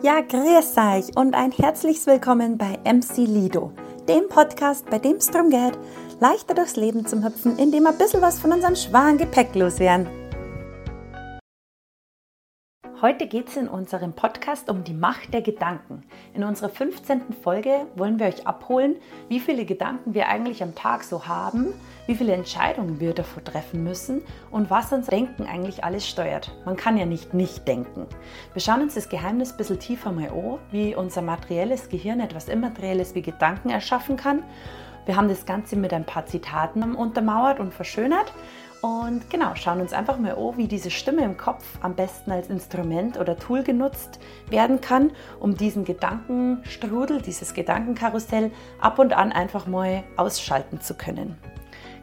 Ja, grüß euch und ein herzliches Willkommen bei MC Lido, dem Podcast, bei dem es darum geht, leichter durchs Leben zu hüpfen, indem wir ein bisschen was von unserem schweren Gepäck loswerden. Heute geht es in unserem Podcast um die Macht der Gedanken. In unserer 15. Folge wollen wir euch abholen, wie viele Gedanken wir eigentlich am Tag so haben, wie viele Entscheidungen wir davor treffen müssen und was uns Denken eigentlich alles steuert. Man kann ja nicht nicht denken. Wir schauen uns das Geheimnis ein bisschen tiefer mal an, wie unser materielles Gehirn etwas Immaterielles wie Gedanken erschaffen kann. Wir haben das Ganze mit ein paar Zitaten untermauert und verschönert und genau, schauen uns einfach mal an, wie diese Stimme im Kopf am besten als Instrument oder Tool genutzt werden kann, um diesen Gedankenstrudel, dieses Gedankenkarussell ab und an einfach mal ausschalten zu können.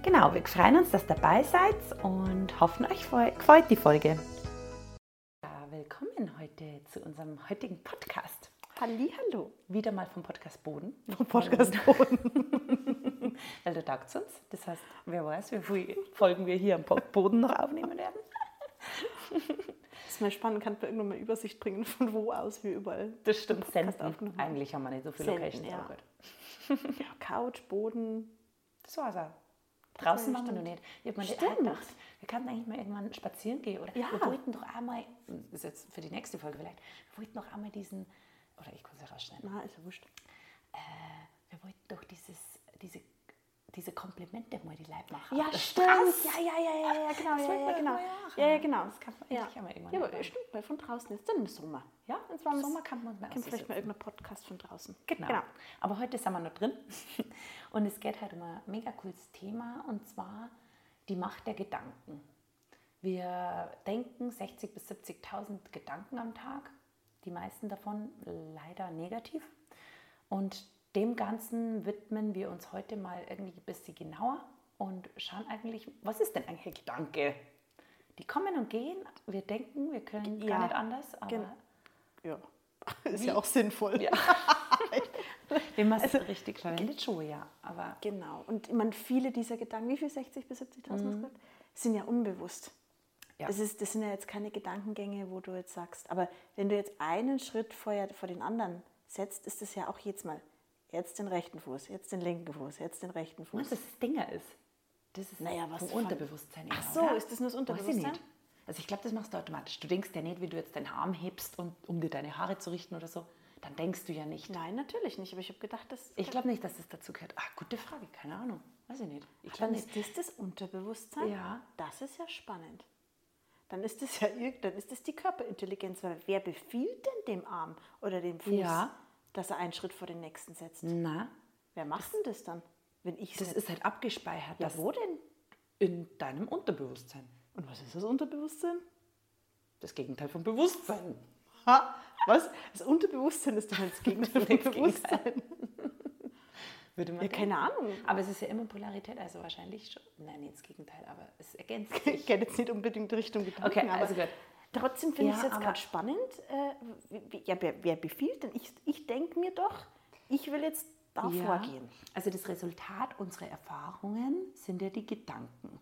Genau, wir freuen uns, dass ihr dabei seid und hoffen, euch gefällt die Folge. Ja, willkommen heute zu unserem heutigen Podcast. Hallo. Wieder mal vom Podcast Boden. Vom Podcast Boden. Weil du taugt uns. Das heißt, wer weiß, wie viele Folgen wir hier am Boden noch aufnehmen werden. Das ist mal spannend, kann man irgendwann mal Übersicht bringen, von wo aus wir überall. Das stimmt, senden. Eigentlich haben wir nicht so viele Locations. Ja. ja, Couch, Boden. Das war's auch. Draußen waren wir noch nicht. Ich habe mir gedacht, wir könnten eigentlich mal irgendwann spazieren gehen. Oder ja. wir wollten doch einmal, das ist jetzt für die nächste Folge vielleicht, wir wollten doch einmal diesen, oder ich kann es ja rausschneiden. Na, ist ja wurscht. Äh, wir wollten doch dieses, diese, diese Komplimente mal die Leib machen. Ja, stimmt. Ja, ja, ja, ja, ja, genau. Das ja, ja, genau. Ja, ja, genau. Das kann man ja. ja mal irgendwann. Ja, aber stimmt, weil von draußen ist dann im Sommer. Ja, im Sommer kann man mal vielleicht mal irgendeinen Podcast von draußen. Genau. genau. Aber heute sind wir noch drin. Und es geht halt um ein mega cooles Thema und zwar die Macht der Gedanken. Wir denken 60.000 bis 70.000 Gedanken am Tag, die meisten davon leider negativ. Und dem Ganzen widmen wir uns heute mal irgendwie ein bisschen genauer und schauen eigentlich, was ist denn eigentlich ein Gedanke? Die kommen und gehen, wir denken, wir können ja, gar nicht anders, aber. Ja, ist wie? ja auch sinnvoll. Ja. Wenn man es also, richtig verwendet, schon, ja. Aber genau. Und man, viele dieser Gedanken, wie viel 60.000 bis 70.000 mhm. sind ja unbewusst. Ja. Das, ist, das sind ja jetzt keine Gedankengänge, wo du jetzt sagst, aber wenn du jetzt einen Schritt vorher, vor den anderen setzt, ist das ja auch jetzt mal, jetzt den rechten Fuß, jetzt den linken Fuß, jetzt den rechten Fuß. Was das Dinger ist. Das ist naja, was vom Unterbewusstsein. Ach so, oder? ist das nur das Unterbewusstsein? Also ich glaube, das machst du automatisch. Du denkst ja nicht, wie du jetzt deinen Arm hebst, und, um dir deine Haare zu richten oder so dann denkst du ja nicht. Nein, natürlich nicht. Aber ich habe gedacht, dass. Ich glaube nicht, dass das dazu gehört. Ah, gute Frage, keine Ahnung. Weiß ich nicht. Ich dann ist das das Unterbewusstsein? Ja. Das ist ja spannend. Dann ist das ja dann ist das die Körperintelligenz. Weil wer befiehlt denn dem Arm oder dem Fuß, ja. Dass er einen Schritt vor den nächsten setzt? Na. Wer macht denn das dann? Wenn ich das ist halt abgespeichert. Ja, wo denn? In deinem Unterbewusstsein. Und was ist das Unterbewusstsein? Das Gegenteil vom Bewusstsein. Ha, was? Das Unterbewusstsein ist doch das Gegenteil vom Bewusstsein. Würde man ja, keine Ahnung. Aber es ist ja immer Polarität, also wahrscheinlich schon. Nein, nicht das Gegenteil, aber es ergänzt sich. Ich gehe jetzt nicht unbedingt Richtung Gedanken, okay, also gut. Trotzdem finde ja, ich es jetzt gerade spannend. Äh, ja, wer, wer, befiehlt denn? Ich, ich denke mir doch, ich will jetzt da ja, vorgehen. Also das Resultat unserer Erfahrungen sind ja die Gedanken.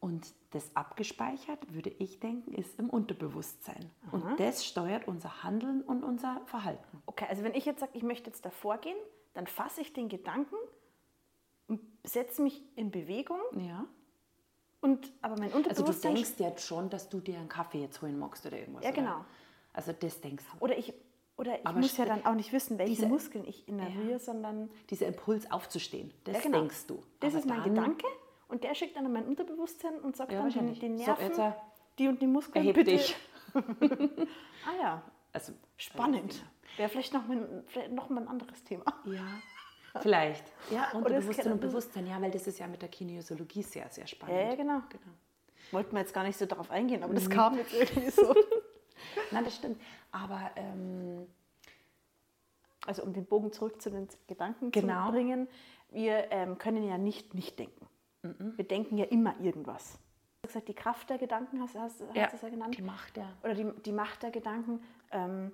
Und das abgespeichert, würde ich denken, ist im Unterbewusstsein. Aha. Und das steuert unser Handeln und unser Verhalten. Okay, also wenn ich jetzt sage, ich möchte jetzt davor gehen, dann fasse ich den Gedanken und setze mich in Bewegung. Ja. Und, aber mein Unterbewusstsein... Also du denkst jetzt schon, dass du dir einen Kaffee jetzt holen magst oder irgendwas. Ja, genau. Oder? Also das denkst du. Oder ich, oder ich muss ja dann auch nicht wissen, welche diese, Muskeln ich innerviere, ja. sondern... Dieser Impuls aufzustehen, das ja, genau. denkst du. Das aber ist mein Gedanke und der schickt dann an mein Unterbewusstsein und sagt ja, dann den, den Nerven, so, die und die Muskeln bitte. dich. ah ja, also spannend. Wäre vielleicht noch, mal, vielleicht noch mal ein anderes Thema. Ja, vielleicht. Ja, Unterbewusstsein und Bewusstsein, ja, weil das ist ja mit der Kinesiologie sehr, sehr spannend. Ja, genau. genau. Wollten wir jetzt gar nicht so darauf eingehen, aber das mhm. kam jetzt irgendwie so. Nein, das stimmt. Aber ähm, also um den Bogen zurück zu den Gedanken genau. zu bringen, wir ähm, können ja nicht nicht denken. Mhm. Wir denken ja immer irgendwas. Du hast gesagt, die Kraft der Gedanken hast, hast, hast ja, du es ja genannt. Die Macht der. Oder die, die Macht der Gedanken. Ähm,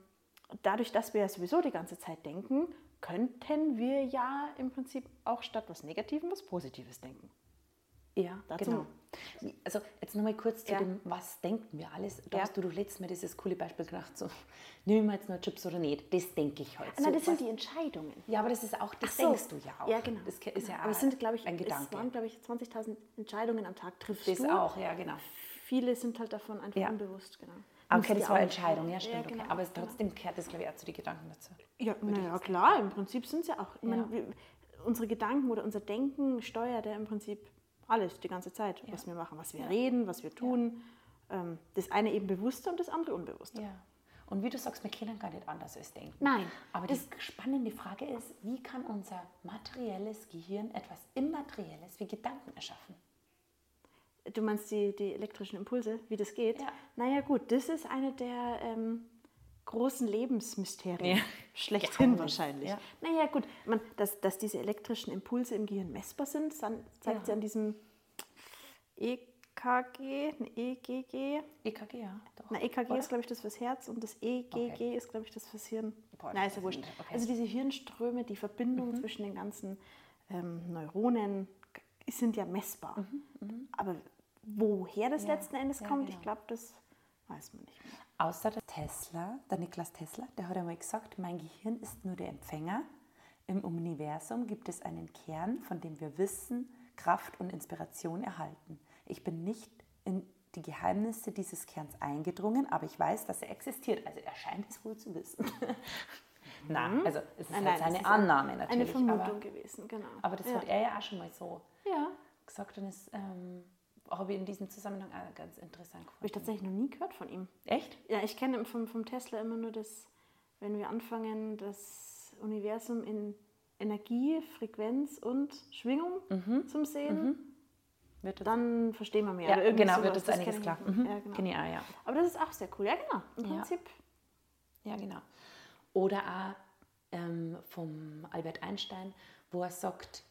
dadurch, dass wir ja sowieso die ganze Zeit denken, könnten wir ja im Prinzip auch statt was Negatives was Positives denken. Ja, Dazu. genau. Also jetzt nochmal kurz zu Ja. dem, was denken wir alles. Da Ja. hast du, du letztes Mal dieses coole Beispiel gedacht, so, nehme ich mir jetzt noch Chips oder nicht? Das denke ich heute. Na, so, das sind was- die Entscheidungen. ja, aber das ist auch, das so. denkst du ja auch. Ja, genau. Das ist ja Aber es sind, glaube ich, ein es Gedanke. waren, glaube ich, 20.000 Entscheidungen am Tag triffst das du. auch, ja, genau. Viele sind halt davon einfach Ja. unbewusst, genau. Okay, das war auch- Entscheidung, ja, stimmt. genau, okay. Aber es trotzdem kehrt das, glaube ich, auch zu den Gedanken dazu. Ja, naja, klar, im Prinzip sind es ja auch. Ja. meine, wir, unsere Gedanken oder unser Denken steuert ja im Prinzip alles die ganze Zeit, was wir machen, was wir reden, was wir tun. Ähm, das eine eben bewusster und das andere unbewusster. Ja. Und wie du sagst, wir können gar nicht anders als denken. Nein, Aber die spannende Frage ist, wie kann unser materielles Gehirn etwas Immaterielles wie Gedanken erschaffen? Du meinst die, die elektrischen Impulse, wie das geht? Ja. Naja, gut, das ist eine der ähm, großen Lebensmysterien. Ja. Schlechthin Geheimnis, wahrscheinlich. ja. Naja, gut, man, dass, dass diese elektrischen Impulse im Gehirn messbar sind, dann zeigt Ja. sie an diesem EKG, ein EGG. EKG, E ja. Doch. Na, EKG Oder? ist, glaube ich, das fürs Herz und das EGG Okay. ist, glaube ich, das fürs Hirn. Boah, Nein, ist ja wurscht. Okay. Also diese Hirnströme, die Verbindung zwischen den ganzen ähm, Neuronen sind ja messbar. Aber woher das Ja, letzten Endes ja, kommt, genau. ich glaube, das weiß man nicht mehr. Außer der Tesla, der Niklas Tesla, der hat einmal gesagt, mein Gehirn ist nur der Empfänger. Im Universum gibt es einen Kern, von dem wir Wissen, Kraft und Inspiration erhalten. Ich bin nicht in die Geheimnisse dieses Kerns eingedrungen, aber ich weiß, dass er existiert. Also er scheint es wohl zu wissen. Nein, also es ist Nein, halt seine ist Annahme natürlich. Eine Vermutung aber, gewesen, genau. aber das ja. hat er ja auch schon mal so Ja, gesagt und das ähm, habe ich in diesem Zusammenhang auch ganz interessant habe ich gefunden. tatsächlich noch nie gehört von ihm. Echt? Ja, ich kenne vom, vom Tesla immer nur das, wenn wir anfangen, das Universum in Energie, Frequenz und Schwingung zum Sehen, Wird das dann verstehen wir mehr. ja, genau, sowas. wird das, Das einiges klar. Mhm. Ja, genau. Auch, ja. Aber das ist auch sehr cool. Ja, genau. Im Ja. Prinzip. Ja, genau. Oder auch ähm, vom Albert Einstein, wo er sagt,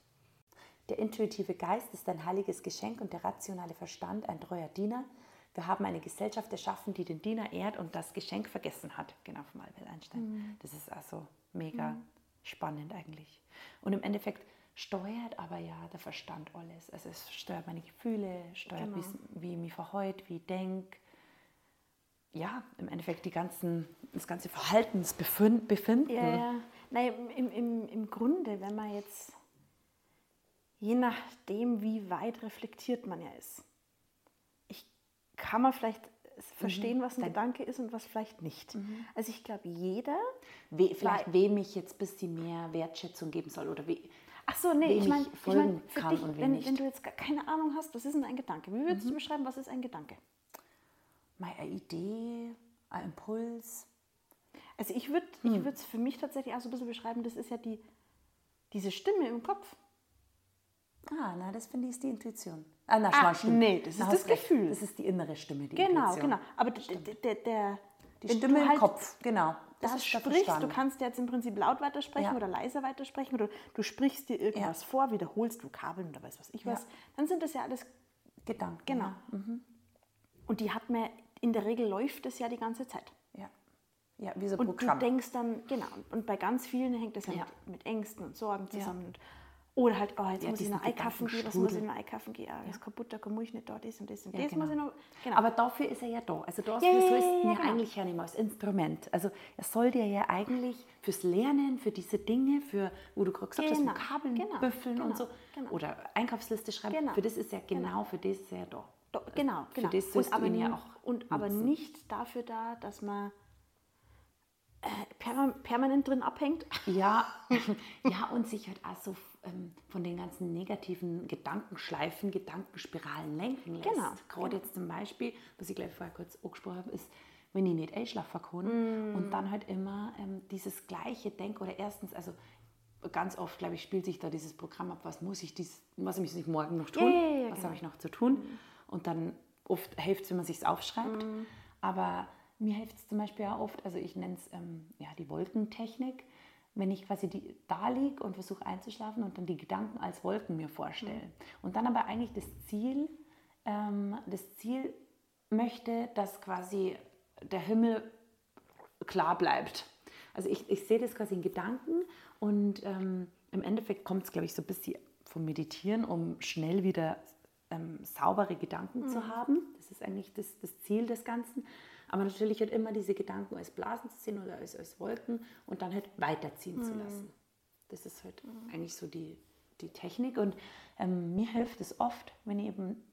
der intuitive Geist ist ein heiliges Geschenk und der rationale Verstand ein treuer Diener. Wir haben eine Gesellschaft erschaffen, die den Diener ehrt und das Geschenk vergessen hat. Genau, vom Albert Einstein. Das ist also mega spannend eigentlich. Und im Endeffekt steuert aber ja der Verstand alles. Also es steuert meine Gefühle, steuert, Genau. wie ich mich verhalte, wie ich denke ja, im Endeffekt die ganzen, das ganze Verhaltensbefinden. Befinden. Ja, ja. Nein, im, im, im Grunde, wenn man jetzt, je nachdem, wie weit reflektiert man ja ist, ich kann man vielleicht verstehen, was ein Gedanke ist und was vielleicht nicht. Also ich glaube, jeder We, vielleicht wem ich jetzt ein bisschen mehr Wertschätzung geben soll oder we, Ach so, nee, ich meine, ich mein, dich, wenn, nicht. wenn du jetzt keine Ahnung hast, was ist denn ein Gedanke? Wie würdest du beschreiben, was ist ein Gedanke? meine Idee, ein Impuls. Also ich würde es für mich tatsächlich auch so ein bisschen beschreiben, das ist ja die, diese Stimme im Kopf. Ah, na, das finde ich ist die Intuition. Ah, na, Ah, stimmt. nee, das ist Na, das hast recht. Gefühl. Das ist die innere Stimme, die Genau, Intuition. genau. Aber der, der, Die Stimme im halt Kopf, genau. Da ist der sprichst, du kannst jetzt im Prinzip laut weitersprechen Ja. oder leise weitersprechen oder du sprichst dir irgendwas vor, wiederholst Vokabeln oder weiß was ich was. Dann sind das ja alles Gedanken. Genau. Ja. Und die hat man, in der Regel läuft das ja die ganze Zeit. Ja. ja, wie so ein Und Programm. du denkst dann, genau, und- und bei ganz vielen hängt das ja, Ja. Mit, mit Ängsten und Sorgen zusammen. Und, oder halt, oh, jetzt Ja, muss ich noch einkaufen gehen, was muss ich noch einkaufen gehen? Ah, ist kaputt, da komme ich nicht da, das und das und Ja, das genau. muss ich noch. Genau. Aber dafür ist er ja da. Also dafür Ja, ja, so ja, ist ja, ihn ja, genau. eigentlich ja nicht mehr als Instrument. Also er soll dir ja eigentlich fürs Lernen, für diese Dinge, für, wo du gerade gesagt Genau, hast, Vokabeln genau, büffeln genau, und so. genau. Oder Einkaufsliste schreiben. Genau, Für das ist er genau, für das ist er da. Do, genau, Für genau. das sollst und aber, du ihn ja auch und aber nicht dafür da, dass man äh, perma permanent drin abhängt. Ja, ja, und sich halt auch so ähm, von den ganzen negativen Gedankenschleifen, Gedankenspiralen lenken lässt. Genau, Gerade jetzt zum Beispiel, was ich gleich vorher kurz angesprochen habe, ist, wenn ich nicht einschlafen kann Mm. und dann halt immer ähm, dieses gleiche Denk oder erstens, also ganz oft, glaube ich, spielt sich da dieses Programm ab, was muss ich, dies, was muss ich morgen noch tun, Ja, ja, ja, was genau. habe ich noch zu tun und dann oft hilft es, wenn man sich aufschreibt, Mm. aber mir hilft es zum Beispiel auch oft, also ich nenne es ähm, ja, die Wolkentechnik, wenn ich quasi die, da liege und versuche einzuschlafen und dann die Gedanken als Wolken mir vorstelle. Und dann aber eigentlich das Ziel, ähm, das Ziel möchte, dass quasi der Himmel klar bleibt. Also ich, ich sehe das quasi in Gedanken und ähm, im Endeffekt kommt es, glaube ich, so ein bisschen vom Meditieren, um schnell wieder ähm, saubere Gedanken mhm. zu haben. Das ist eigentlich das, das Ziel des Ganzen. Aber natürlich halt immer diese Gedanken als Blasen zu sehen oder als, als Wolken und dann halt weiterziehen mhm. zu lassen. Das ist halt mhm. eigentlich so die, die Technik. Und ähm, mir hilft es oft, wenn ich eben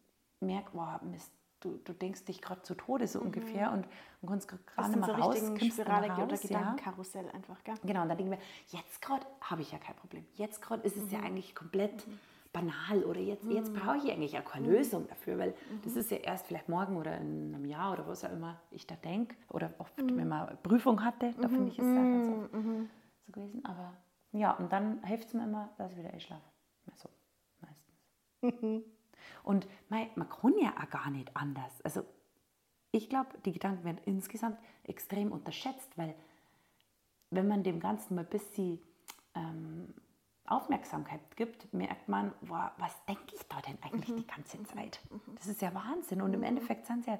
merke, wow, Mist, du, du denkst dich gerade zu Tode so mhm. ungefähr und, und kannst gerade mehr so raus. Spirale raus, oder Gedankenkarussell ja. einfach, gell? Genau, und dann denke ich mir, jetzt gerade habe ich ja kein Problem. Jetzt gerade ist es mhm. ja eigentlich komplett mhm. Banal oder jetzt, jetzt mhm. brauche ich eigentlich auch keine mhm. Lösung dafür, weil das mhm. ist ja erst vielleicht morgen oder in einem Jahr oder was auch immer ich da denke oder oft, wenn man Prüfung hatte, da finde ich es ja ganz oft so gewesen, aber ja, und dann hilft es mir immer, dass ich wieder einschlafe. So, meistens. Und man, man kann ja auch gar nicht anders. Also ich glaube, die Gedanken werden insgesamt extrem unterschätzt, weil wenn man dem Ganzen mal ein bisschen ähm, Aufmerksamkeit gibt, merkt man, wow, was denke ich da denn eigentlich mhm. die ganze mhm. Zeit? Mhm. Das ist ja Wahnsinn. Und im mhm. Endeffekt sind es ja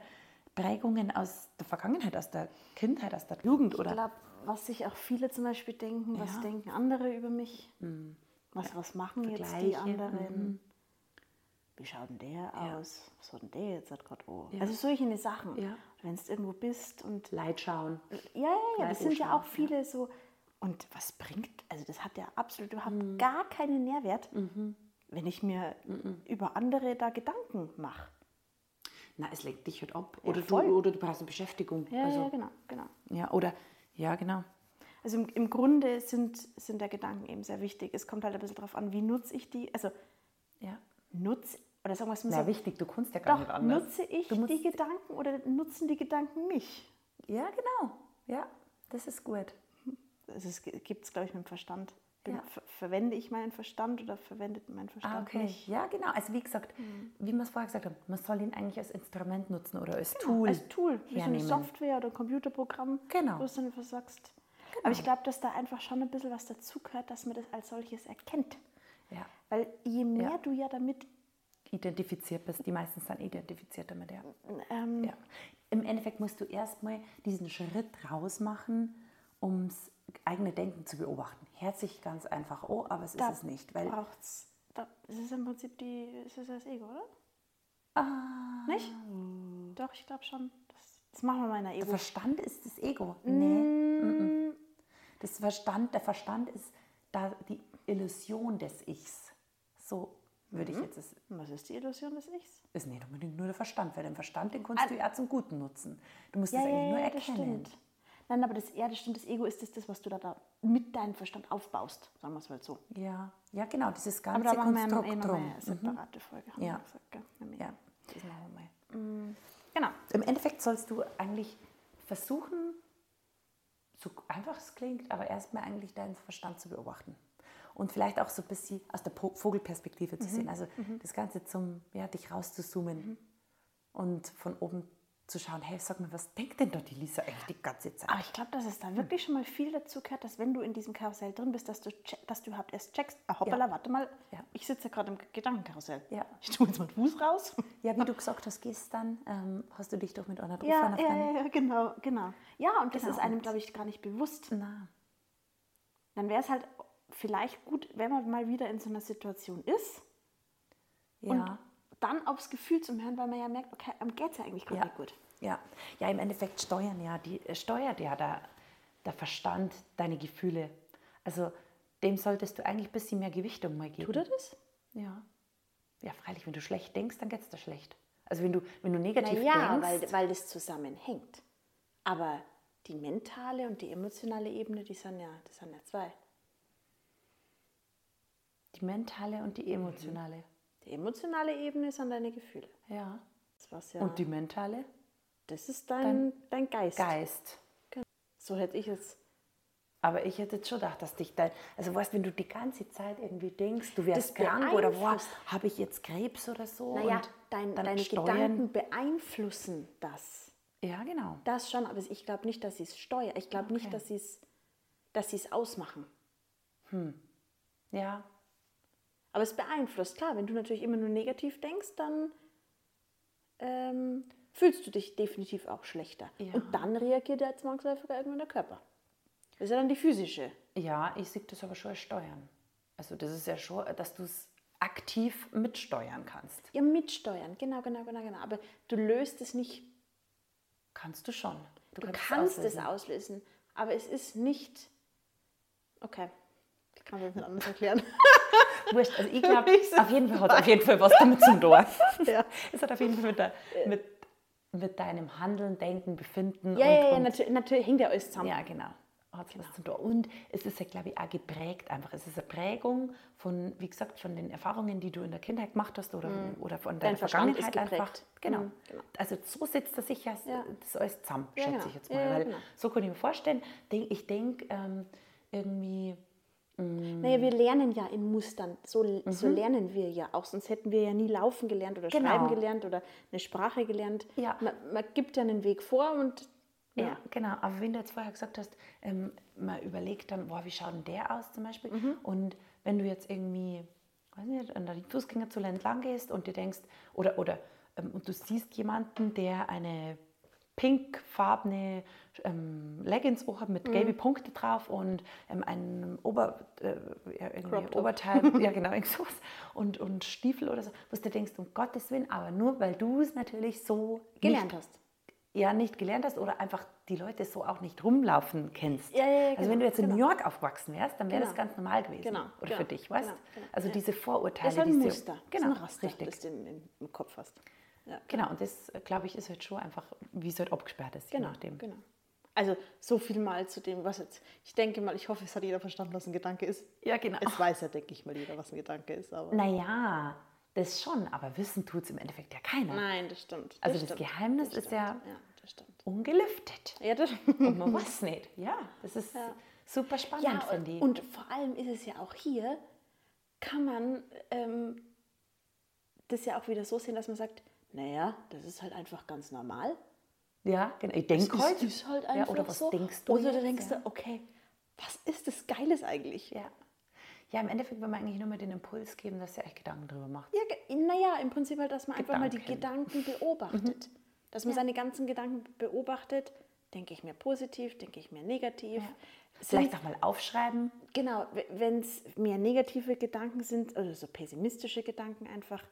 Prägungen aus der Vergangenheit, aus der Kindheit, aus der Jugend. Oder ich glaube, was sich auch viele zum Beispiel denken, ja. was denken andere über mich? Mhm. Was, ja. was machen Vergleiche. jetzt die anderen? Mhm wie schaut denn der ja. aus? Was hat denn der jetzt gerade wo? Also solche Sachen. Wenn du irgendwo bist und. Leid schauen. Ja, ja, ja. Das sind ja auch viele so. Und was bringt, also das hat ja absolut überhaupt mhm. gar keinen Nährwert, mhm. wenn ich mir mhm. über andere da Gedanken mache. Na, es lenkt dich halt ab. Oder, du, oder du brauchst eine Beschäftigung. Ja, also, ja, genau, genau. Ja, oder, ja, genau. Also im, im Grunde sind, sind der Gedanken eben sehr wichtig. Es kommt halt ein bisschen darauf an, wie nutze ich die. Also ja. nutze oder sagen wir es mal so. wichtig, du kannst ja gar doch, nicht anders. Nutze ich die Gedanken oder nutzen die Gedanken mich? Ja, genau. Ja, das ist gut. Also es gibt es, glaube ich, mit dem Verstand. Ja. Ver verwende ich meinen Verstand oder verwendet mein Verstand ah, okay. mich? Ja, genau. Also wie gesagt, mhm. wie wir es vorher gesagt haben, man soll ihn eigentlich als Instrument nutzen oder als genau, Tool. Als Tool, wie so eine Software oder ein Computerprogramm, genau. wo du dann einfach sagst. Genau. Aber ich glaube, dass da einfach schon ein bisschen was dazugehört, dass man das als solches erkennt. Ja. Weil je mehr ja. du ja damit identifiziert bist. Die meisten sind identifiziert damit, ja. Ähm, ja. Im Endeffekt musst du erstmal diesen Schritt rausmachen, um das eigene Denken zu beobachten. Hört sich ganz einfach oh, aber es da ist es nicht. Weil braucht's, da, ist im Prinzip die, ist das, das Ego, oder? Ah. Nicht? Doch, ich glaube schon. Das, das, machen wir mal in der Ego. Der Verstand ist das Ego. Nee. Mm. Das Verstand, der Verstand ist da die Illusion des Ichs. So würde mhm. ich jetzt. Es, Was ist die Illusion des Ichs? Ist nicht unbedingt nur der Verstand, weil den Verstand, den kannst ah. du ja zum Guten nutzen. Du musst ja, das eigentlich ja, nur erkennen. Nein, aber das, ja, das stimmt, das Ego ist das, das was du da, da mit deinem Verstand aufbaust, sagen wir es mal so. Ja, ja genau, dieses ganze aber da machen Konstrukt wir eh drum. eine separate Folge. Ja. Gesagt, gell? ja, das machen wir mal. Mhm. Genau. Im Endeffekt sollst du eigentlich versuchen, so einfach es klingt, aber erstmal eigentlich deinen Verstand zu beobachten und vielleicht auch so ein bisschen aus der Vogelperspektive zu mhm. sehen. Also mhm. das Ganze zum, ja, dich rauszuzoomen mhm. und von oben zu schauen, hey, sag mal, was denkt denn da die Lisa eigentlich die ganze Zeit? Aber ich glaube, dass es da wirklich schon mal viel dazu gehört, dass wenn du in diesem Karussell drin bist, dass du, dass du überhaupt erst checkst, ah, hoppala, ja. warte mal, ja. ich sitze gerade im Gedankenkarussell. Ja. Ich tue jetzt mal den Fuß raus. Ja, wie du gesagt hast gestern, ähm, hast du dich doch mit einer ja, ja, ja, ja, genau, genau. Ja, und das genau. ist einem, glaube ich, gar nicht bewusst. Na. Dann wäre es halt vielleicht gut, wenn man mal wieder in so einer Situation ist ja. und dann aufs Gefühl zu hören, weil man ja merkt, okay, am geht es ja eigentlich gerade ja. nicht gut. Ja. ja, im Endeffekt steuern ja, die äh, steuert ja der, der Verstand deine Gefühle. Also dem solltest du eigentlich ein bisschen mehr Gewichtung mal geben. Tut er das? Ja. Ja, freilich, wenn du schlecht denkst, dann geht es dir schlecht. Also wenn du, wenn du negativ naja, denkst. Weil, weil das zusammenhängt. Aber die mentale und die emotionale Ebene, die sind ja, das sind ja zwei. Die mentale und die emotionale. Die emotionale Ebene sind deine Gefühle. Ja. ja und die mentale? Das ist dein, dein, dein Geist. Geist. Genau. So hätte ich es. Aber ich hätte jetzt schon gedacht, dass dich dein. Also, weißt wenn du die ganze Zeit irgendwie denkst, du wärst krank oder habe ich jetzt Krebs oder so? Naja, dein, deine steuern. Gedanken beeinflussen das. Ja, genau. Das schon, aber ich glaube nicht, dass sie es steuern. Ich glaube okay. nicht, dass sie es dass es ausmachen. Hm. Ja, aber es beeinflusst, klar, wenn du natürlich immer nur negativ denkst, dann ähm, fühlst du dich definitiv auch schlechter. Ja. Und dann reagiert der zwangsläufig irgendwann der Körper. Das ist ja dann die physische. Ja, ich sehe das aber schon als Steuern. Also das ist ja schon, dass du es aktiv mitsteuern kannst. Ja, mitsteuern, genau, genau, genau, genau. Aber du löst es nicht. Kannst du schon. Du, du kannst, es auslösen, aber es ist nicht. Okay, ich kann das nicht anders erklären. Wurscht, also ich glaube, auf jeden Fall hat auf jeden Fall was damit zu tun. Ja. Es hat auf jeden Fall mit, der, mit, mit deinem Handeln, Denken, Befinden. Ja, und, ja, ja, natürlich, natürlich hängt ja alles zusammen. Ja, genau hat genau. was zu tun. Und es ist ja, glaube ich, auch geprägt einfach. Es ist eine Prägung von, wie gesagt, von den Erfahrungen, die du in der Kindheit gemacht hast oder, mhm. oder von deiner Dein Vergangenheit einfach. Genau. Mhm, genau. Also so sitzt das sich ja, das alles zusammen, schätze genau. ich jetzt mal. Weil genau. so kann ich mir vorstellen, ich denke ähm, irgendwie... Mm. Naja, wir lernen ja in Mustern. So, mhm. so lernen wir ja auch. Sonst hätten wir ja nie laufen gelernt oder genau. schreiben gelernt oder eine Sprache gelernt. Ja. Man, man, gibt ja einen Weg vor und ja. ja, genau. Aber wenn du jetzt vorher gesagt hast, ähm, man überlegt dann, boah, wie schaut denn der aus zum Beispiel? Mhm. Und wenn du jetzt irgendwie, weiß nicht, an der Fußgängerzone entlang gehst und dir denkst, oder, oder ähm, und du siehst jemanden, der eine pinkfarbene ähm, Leggings hat mit mhm. gelben Punkte drauf und ähm, ein Ober, äh, Oberteil, ja genau, irgendwas und, und Stiefel oder so, wo du denkst, um Gottes Willen, aber nur weil du es natürlich so gelernt hast ja nicht gelernt hast oder einfach die Leute so auch nicht rumlaufen kennst. Ja, ja, ja, also genau, wenn du jetzt in New York aufgewachsen wärst, dann wäre genau. das ganz normal gewesen. Genau, oder genau, für dich, weißt genau, genau, Also diese Vorurteile. Das ist halt ein Muster. Genau, das ist ein Raster, richtig. das du im, im Kopf hast. Ja. Genau, und das, glaube ich, ist halt schon einfach, wie es halt abgesperrt ist, genau, je nachdem. Genau. Also so viel mal zu dem, was jetzt, ich denke mal, ich hoffe, es hat jeder verstanden, was ein Gedanke ist. Ja, genau. Es weiß ja, denke ich mal, jeder, was ein Gedanke ist. Aber naja, das schon, aber wissen tut es im Endeffekt ja keiner. Nein, das stimmt. Das also das stimmt. Geheimnis das ist ja, ja stimmt. ungelüftet. Ja, das Und man weiß nicht. Ja, das ist ja. super spannend, ja, finde ich. Und vor allem ist es ja auch hier, kann man ähm, das ja auch wieder so sehen, dass man sagt, naja, das ist halt einfach ganz normal. Ja, genau. Ich denke halt. Das ist halt einfach ja, oder was so. denkst du? Oder du denkst ja. du, okay, was ist das Geiles eigentlich? Ja. Ja, im Endeffekt will man eigentlich nur mal den Impuls geben, dass er echt Gedanken drüber macht. Ja, naja, im Prinzip halt, dass man Gedanken. einfach mal die Gedanken beobachtet. Mhm. Dass man ja. seine ganzen Gedanken beobachtet, denke ich mir positiv, denke ich mir negativ. Ja. Vielleicht auch mal aufschreiben. Genau, wenn es mehr negative Gedanken sind, also so pessimistische Gedanken einfach,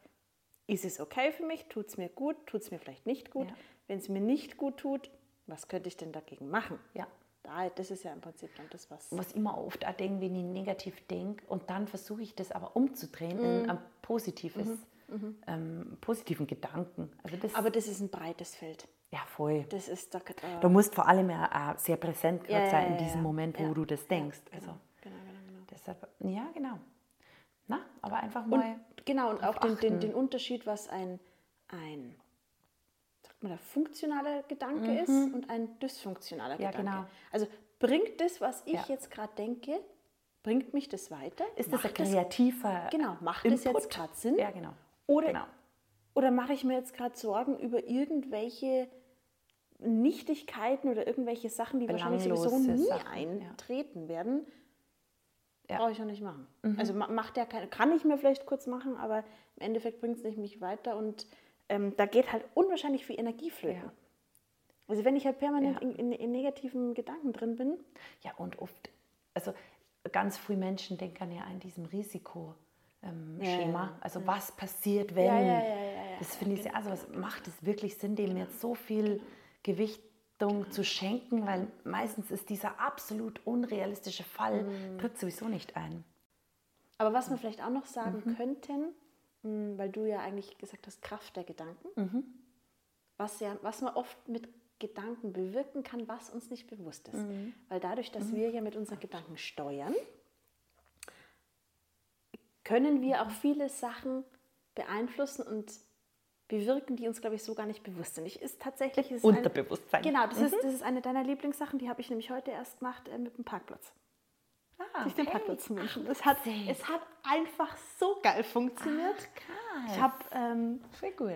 ist es okay für mich, tut es mir gut, tut es mir vielleicht nicht gut. Ja. Wenn es mir nicht gut tut, was könnte ich denn dagegen machen? Ja. Da, das ist ja im Prinzip dann das, was... Was immer oft auch denke, wenn ich negativ denke und dann versuche ich das aber umzudrehen mhm. in ein positives. Mhm mhm. ähm, positiven Gedanken. Also das, Aber das ist ein breites Feld. Ja, voll. Das ist da, äh, du musst vor allem ja äh, sehr präsent ja, sein in diesem Moment, wo du das denkst. Genau, also, genau, genau, genau. Deshalb, ja, genau. Na, aber einfach mal. Und, genau, und auch den, den, den, Unterschied, was ein, ein sagt man da, funktionaler Gedanke mhm. ist und ein dysfunktionaler ja, Gedanke. Genau. Also bringt das, was ich ja. jetzt gerade denke, bringt mich das weiter? Ist macht das ein kreativer das, Genau, macht Input? das jetzt gerade Sinn? Ja, genau. Oder, genau. oder mache ich mir jetzt gerade Sorgen über irgendwelche Nichtigkeiten oder irgendwelche Sachen, die wahrscheinlich sowieso nie Sachen, eintreten ja. werden? Ja. Brauche ich ja nicht machen. Mhm. Also macht ja keine, kann ich mir vielleicht kurz machen, aber im Endeffekt bringt es nicht mich weiter und ähm, da geht halt unwahrscheinlich viel Energie flöten. Ja. Also wenn ich halt permanent in, in, in, negativen Gedanken drin bin. Ja, und oft, also ganz früh Menschen denken ja an diesem Risiko ähm, ja, Schema. Also ja. was passiert, wenn? Ja, das finde ich sehr, also was macht es wirklich Sinn, dem genau. jetzt so viel genau. Genau. zu schenken, weil meistens ist dieser absolut unrealistische Fall, mhm. tritt sowieso nicht ein. Aber was wir vielleicht auch noch sagen mhm. könnten, hm, weil du ja eigentlich gesagt hast, Kraft der Gedanken, mhm. was, ja, was man oft mit Gedanken bewirken kann, was uns nicht bewusst ist. Mhm. Weil dadurch, dass mhm. wir ja mit unseren Gedanken steuern, können wir auch viele Sachen beeinflussen und bewirken, die uns, glaube ich, so gar nicht bewusst sind. Ich ist tatsächlich ist Unterbewusstsein. Ein, genau, das, mhm. ist, das ist eine deiner Lieblingssachen, die habe ich nämlich heute erst gemacht äh, mit dem Parkplatz. Ah, sich den Parkplatz zu wünschen. Es hat, es hat einfach so geil funktioniert. Ach, ich habe, ähm,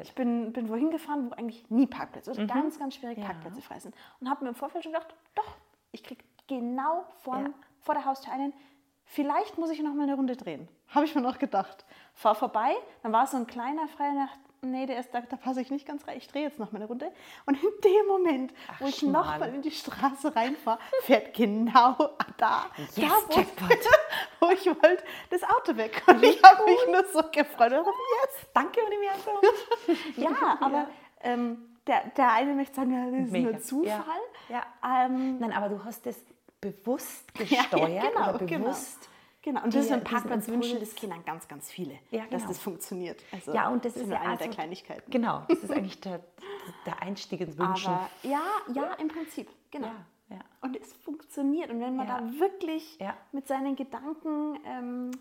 ich bin, bin wohin gefahren, wo eigentlich nie Parkplätze, also mhm. ganz, ganz schwierig ja. Parkplätze frei sind. Und habe mir im Vorfeld schon gedacht, doch, ich kriege genau von, ja. vor der Haustür einen, vielleicht muss ich noch mal eine Runde drehen. Habe ich mir noch gedacht. Fahr vorbei, dann war so ein kleiner freier. Nee, der ist, da, da passe ich nicht ganz rein. Ich drehe jetzt noch mal eine Runde. Und in dem Moment, Ach, wo ich Schmarrn. noch mal in die Straße reinfahre, fährt genau da, yes, da wo, wo, ich wollte, das Auto weg. Und ich habe mich nur so gefreut. Und yes, danke Universum. ja, aber ähm, der, der eine möchte sagen, ja, das ist Mega. nur Zufall. Ja, ja. Ähm, Nein, aber du hast das bewusst gesteuert ja, genau, oder genau. bewusst... Genau Genau, und das ist ein Parkplatz wünschen das Kindern ganz, ganz viele, ja, genau. dass das funktioniert. Also, ja, und das, das ist ja eine also, der Kleinigkeiten. Genau, das ist eigentlich der, der Einstieg ins Wünschen. Aber, ja, ja, im Prinzip, genau. Ja, ja. Und es funktioniert. Und wenn man da wirklich mit seinen Gedanken ähm,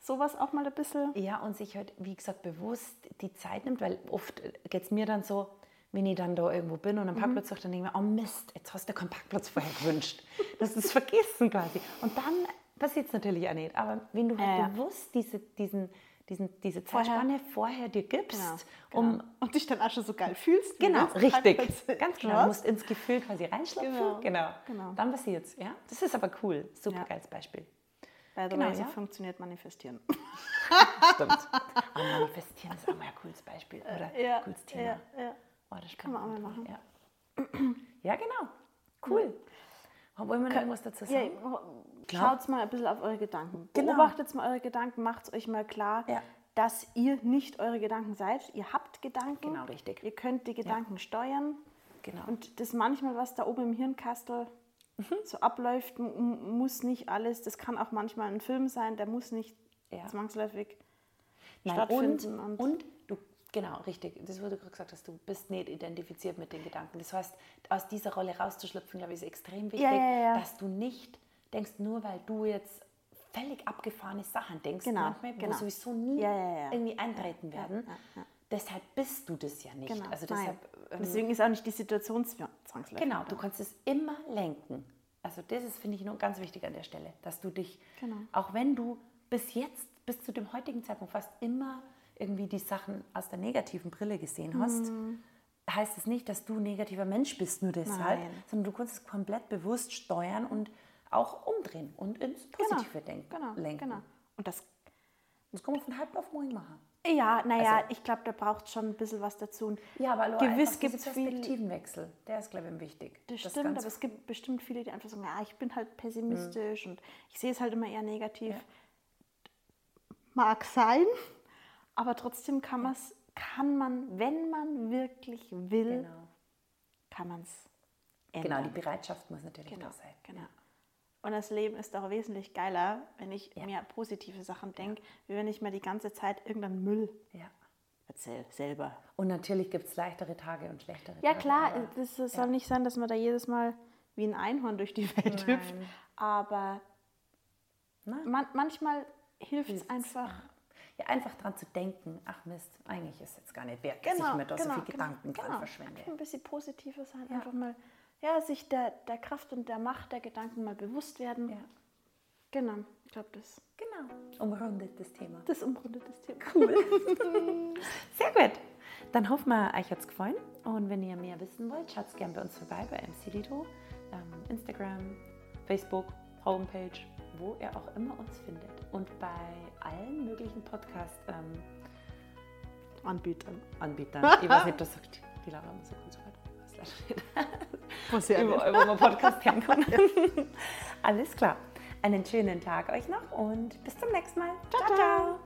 sowas auch mal ein bisschen... Ja, und sich halt, wie gesagt, bewusst die Zeit nimmt, weil oft geht es mir dann so, wenn ich dann da irgendwo bin und einen mhm. Parkplatz suche, dann denke ich mir, oh Mist, jetzt hast du keinen Parkplatz vorher gewünscht. Das ist vergessen quasi. Und dann passiert es natürlich auch nicht. Aber wenn du halt ja, bewusst diese, diesen, diesen, diese Zeitspanne vorher, vorher dir gibst, genau, genau. um und dich dann auch schon so geil fühlst. Genau, richtig. Ganz genau. Du musst ins Gefühl quasi reinschlüpfen. Genau. genau. genau. Dann passiert es. Ja? Das ist aber cool. Super ja. geiles Beispiel. By genau, so ja? funktioniert Manifestieren. Stimmt. Aber Manifestieren ist auch mal ein cooles Beispiel. Oder ja, cooles Thema. Ja, ja. Oh, das kann man auch mal machen. Ja, ja genau. Cool. Wollen wir noch irgendwas dazu sagen? Ja, Schaut mal ein bisschen auf eure Gedanken. Genau. Beobachtet mal eure Gedanken, macht es euch mal klar, ja. dass ihr nicht eure Gedanken seid. Ihr habt Gedanken. Genau, richtig. Ihr könnt die Gedanken ja. steuern. Genau. Und das manchmal, was da oben im Hirnkastel mhm. so abläuft, muss nicht alles, das kann auch manchmal ein Film sein, der muss nicht zwangsläufig Nein, stattfinden. Und, und, und Genau, richtig. Das, du gerade gesagt hast, du bist nicht identifiziert mit den Gedanken. Das heißt, aus dieser Rolle rauszuschlüpfen, glaube ich, ist extrem wichtig, ja, ja, ja. dass du nicht denkst, nur weil du jetzt völlig abgefahrene Sachen denkst, genau, manchmal, genau. wo sowieso nie irgendwie eintreten werden. Deshalb bist du das ja nicht. Genau. Also deshalb, ähm, Deswegen ist auch nicht die Situation zwangsläufig. Genau, du kannst es immer lenken. Also das ist, finde ich, nur ganz wichtig an der Stelle, dass du dich, genau. auch wenn du bis jetzt, bis zu dem heutigen Zeitpunkt fast immer irgendwie die Sachen aus der negativen Brille gesehen hast, mhm. heißt es nicht, dass du ein negativer Mensch bist, nur deshalb, Nein. sondern du kannst es komplett bewusst steuern und auch umdrehen und ins genau, Positive genau, denken, genau, lenken. Genau. Und das, das kann man von halb auf morgen machen. Ja, naja, also, ich glaube, da braucht schon ein bisschen was dazu. Und ja, aber Laura, gewiss gibt es Perspektivenwechsel, der ist, glaube ich, wichtig. Das, das stimmt, aber es gibt bestimmt viele, die einfach sagen, ja, ich bin halt pessimistisch mhm. und ich sehe es halt immer eher negativ. Ja. Mag sein, aber trotzdem kann, ja. kann man, wenn man wirklich will, genau. kann man es ändern. Genau, die Bereitschaft muss natürlich genau, da sein. Genau. Ja. Und das Leben ist doch wesentlich geiler, wenn ich ja. mir positive Sachen denke, wie wenn ich mir die ganze Zeit irgendeinen Müll ja. erzähle, selber. Und natürlich gibt es leichtere Tage und schlechtere ja, Tage. Ja, klar, es soll nicht sein, dass man da jedes Mal wie ein Einhorn durch die Welt Nein. hüpft. Aber man, manchmal hilft es einfach ja, einfach daran zu denken, ach Mist, eigentlich ist es jetzt gar nicht wert, dass genau, ich mir da genau, so viel genau, Gedanken genau. dran verschwende. Ein bisschen positiver sein, ja. einfach mal ja, sich der, der Kraft und der Macht der Gedanken mal bewusst werden. Ja. Genau, ich glaube das. Genau, umrundet das Thema. Das umrundet das Thema. Cool. Sehr gut. Dann hoffen wir, euch hat es gefallen. Und wenn ihr mehr wissen wollt, schaut gerne bei uns vorbei bei MC Lido. Ähm, Instagram, Facebook, Homepage, wo ihr auch immer uns findet. Und bei allen möglichen Podcast-Anbietern. Ähm, Anbietern. ich weiß nicht, das sagt die Laura Musik und so weiter. Was ja überall, wo man Podcast kann. Alles klar. Einen schönen Tag euch noch und bis zum nächsten Mal. ciao. ciao. ciao.